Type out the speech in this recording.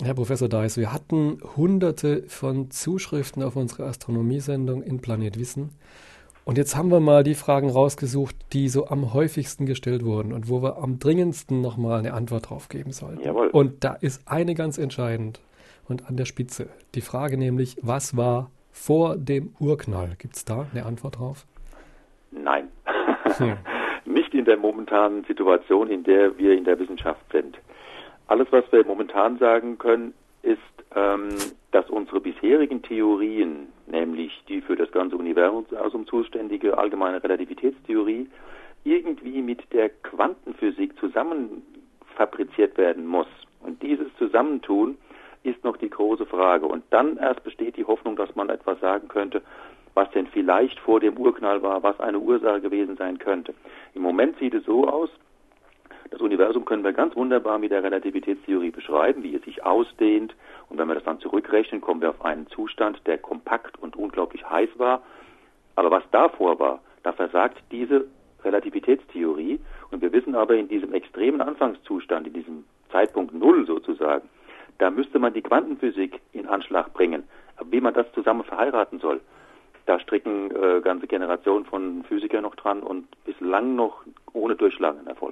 Herr Professor Deis, wir hatten hunderte von Zuschriften auf unsere Astronomiesendung in Planet Wissen. Und jetzt haben wir mal die Fragen rausgesucht, die so am häufigsten gestellt wurden und wo wir am dringendsten nochmal eine Antwort drauf geben sollten. Jawohl. Und da ist eine ganz entscheidend und an der Spitze. Die Frage nämlich, was war vor dem Urknall? Gibt es da eine Antwort drauf? Nein. Hm. Nicht in der momentanen Situation, in der wir in der Wissenschaft sind. Alles, was wir momentan sagen können, ist, ähm, dass unsere bisherigen Theorien, nämlich die für das ganze Universum zuständige allgemeine Relativitätstheorie, irgendwie mit der Quantenphysik zusammen fabriziert werden muss. Und dieses Zusammentun ist noch die große Frage. Und dann erst besteht die Hoffnung, dass man etwas sagen könnte, was denn vielleicht vor dem Urknall war, was eine Ursache gewesen sein könnte. Im Moment sieht es so aus, Universum können wir ganz wunderbar mit der Relativitätstheorie beschreiben, wie es sich ausdehnt. Und wenn wir das dann zurückrechnen, kommen wir auf einen Zustand, der kompakt und unglaublich heiß war. Aber was davor war, da versagt diese Relativitätstheorie. Und wir wissen aber in diesem extremen Anfangszustand, in diesem Zeitpunkt Null sozusagen, da müsste man die Quantenphysik in Anschlag bringen. Aber wie man das zusammen verheiraten soll, da stricken äh, ganze Generationen von Physikern noch dran und bislang noch ohne Durchschlag Erfolg.